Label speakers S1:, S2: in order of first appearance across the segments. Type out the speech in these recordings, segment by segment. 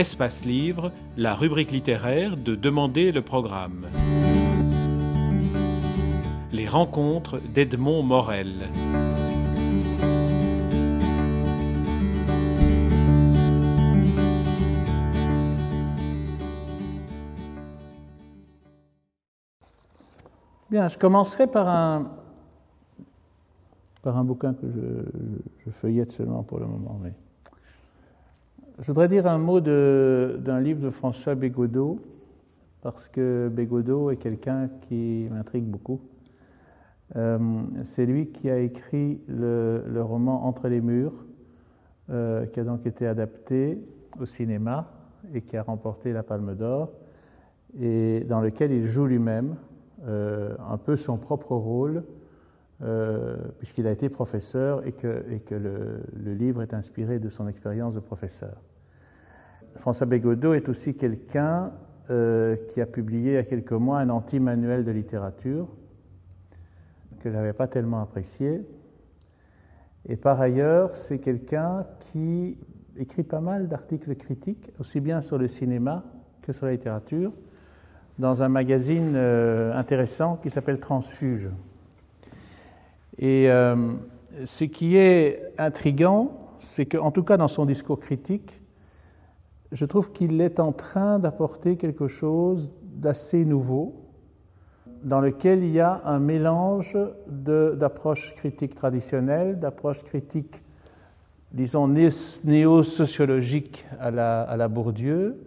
S1: Espace Livre, la rubrique littéraire de Demander le programme. Les rencontres d'Edmond Morel.
S2: Bien, je commencerai par un, par un bouquin que je, je, feuillette seulement pour le moment. Mais... Je voudrais dire un mot d'un livre de François Bégodeau, parce que Bégodeau est quelqu'un qui m'intrigue beaucoup. Euh, C'est lui qui a écrit le, roman Entre les murs, euh, qui a donc été adapté au cinéma et qui a remporté la Palme d'Or, et dans lequel il joue lui-même euh, un peu son propre rôle, puisqu'il a été professeur et que, le, livre est inspiré de son expérience de professeur. François Bégodeau est aussi quelqu'un euh, qui a publié il y a quelques mois un anti-manuel de littérature que je n'avais pas tellement apprécié. Et par ailleurs, c'est quelqu'un qui écrit pas mal d'articles critiques, aussi bien sur le cinéma que sur la littérature, dans un magazine euh, intéressant qui s'appelle Transfuge. Et euh, ce qui est intrigant, c'est qu'en tout cas dans son discours critique, je trouve qu'il est en train d'apporter quelque chose d'assez nouveau, dans lequel il y a un mélange d'approches critiques traditionnelles, d'approches critiques, disons, néo-sociologiques à la, Bourdieu,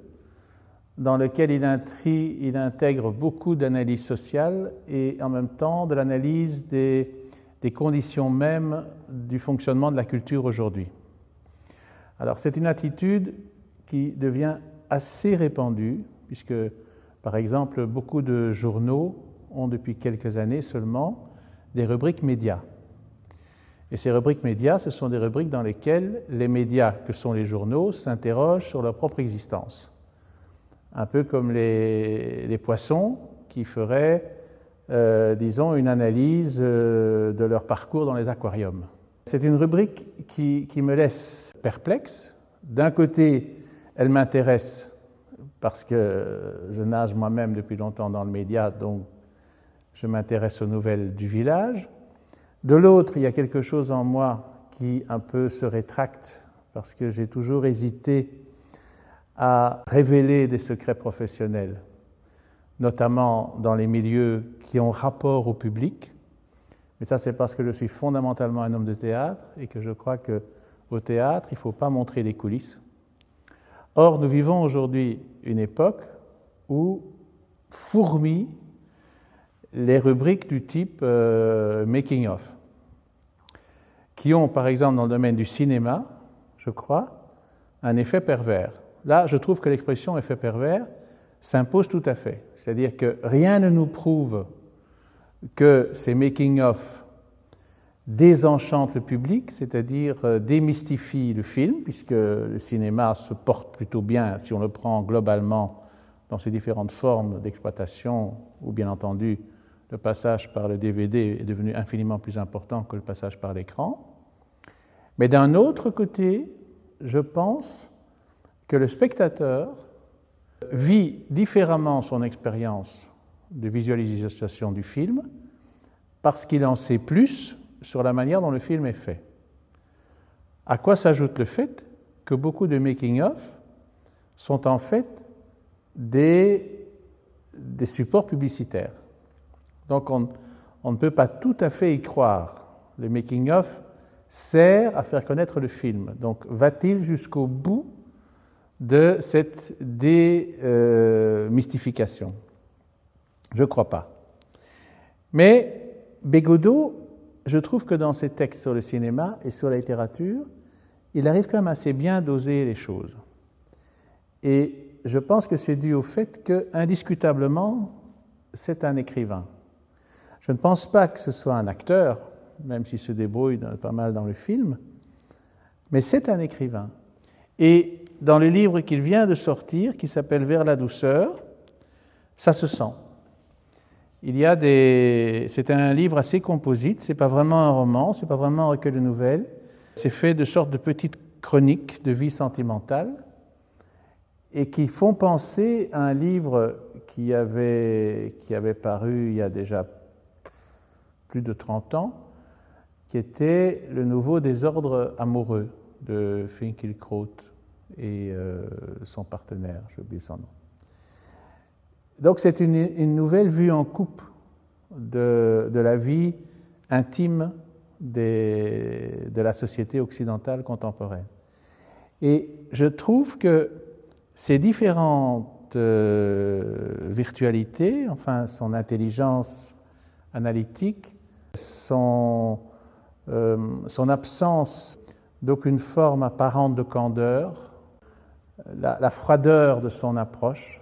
S2: dans lequel il intègre beaucoup d'analyse sociale et en même temps de l'analyse des, des, conditions mêmes du fonctionnement de la culture aujourd'hui. Alors c'est une attitude qui devient assez répandue, puisque par exemple beaucoup de journaux ont depuis quelques années seulement des rubriques médias. Et ces rubriques médias, ce sont des rubriques dans lesquelles les médias, que sont les journaux, s'interrogent sur leur propre existence un peu comme les, les poissons qui feraient, euh, disons, une analyse euh, de leur parcours dans les aquariums. C'est une rubrique qui, qui, me laisse perplexe. D'un côté, elle m'intéresse parce que je nage moi-même depuis longtemps dans le média, donc je m'intéresse aux nouvelles du village. De l'autre, il y a quelque chose en moi qui un peu se rétracte parce que j'ai toujours hésité à révéler des secrets professionnels, notamment dans les milieux qui ont rapport au public. Mais ça, c'est parce que je suis fondamentalement un homme de théâtre et que je crois que au théâtre, il ne faut pas montrer les coulisses. Or, nous vivons aujourd'hui une époque où fourmillent les rubriques du type euh, making of, qui ont, par exemple, dans le domaine du cinéma, je crois, un effet pervers. Là, je trouve que l'expression effet pervers s'impose tout à fait. C'est-à-dire que rien ne nous prouve que ces making-of désenchantent le public, c'est-à-dire euh, démystifient le film, puisque le cinéma se porte plutôt bien si on le prend globalement dans ses différentes formes d'exploitation, ou bien entendu, le passage par le DVD est devenu infiniment plus important que le passage par l'écran. Mais d'un autre côté, je pense que le spectateur vit différemment son expérience de visualisation du film parce qu'il en sait plus sur la manière dont le film est fait. À quoi s'ajoute le fait que beaucoup de making-of sont en fait des, supports publicitaires. Donc on, ne peut pas tout à fait y croire. Le making-of sert à faire connaître le film. Donc va-t-il jusqu'au bout de cette démystification Je ne crois pas. Mais Bégodeau, je trouve que dans ses textes sur le cinéma et sur la littérature, il arrive quand même assez bien d'oser les choses. Et je pense que c'est dû au fait que, indiscutablement, c'est un écrivain. Je ne pense pas que ce soit un acteur, même s'il se débrouille pas mal dans le film, mais c'est un écrivain. Et dans le livre qu'il vient de sortir, qui s'appelle Vers la douceur, ça se sent. Il y a des. C'est un livre assez composite, c'est pas vraiment un roman, c'est pas vraiment un recueil de nouvelles. C'est fait de sortes de petites chroniques de vie sentimentale. et qui font penser à un livre qui avait, qui avait paru il y a déjà plus de 30 ans, qui était Le nouveau désordre amoureux de Finkielkraut et euh, son partenaire, j'ai oublié son nom. Donc c'est une, nouvelle vue en coupe de, la vie intime de la société occidentale contemporaine. Et je trouve que ces différentes euh, virtualités, enfin son intelligence analytique, son, euh, son absence d'aucune forme apparente de candeur, la, froideur de son approche,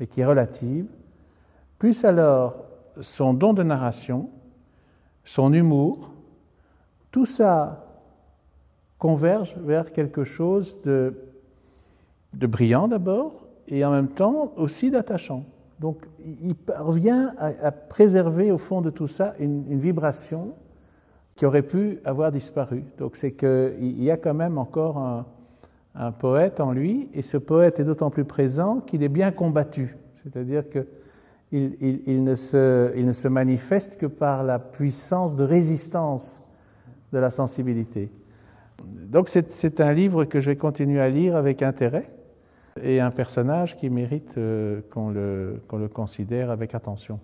S2: mais qui est relative, plus alors son don de narration, son humour, tout ça converge vers quelque chose de, brillant d'abord et en même temps aussi d'attachant. Donc il parvient à, à, préserver au fond de tout ça une, une, vibration qui aurait pu avoir disparu. Donc c'est qu'il y a quand même encore un, un, poète en lui, et ce poète est d'autant plus présent qu'il est bien combattu. C'est-à-dire qu'il il, ne se, manifeste que par la puissance de résistance de la sensibilité. Donc c'est un livre que je vais continuer à lire avec intérêt et un personnage qui mérite euh, qu'on le, qu le considère avec attention.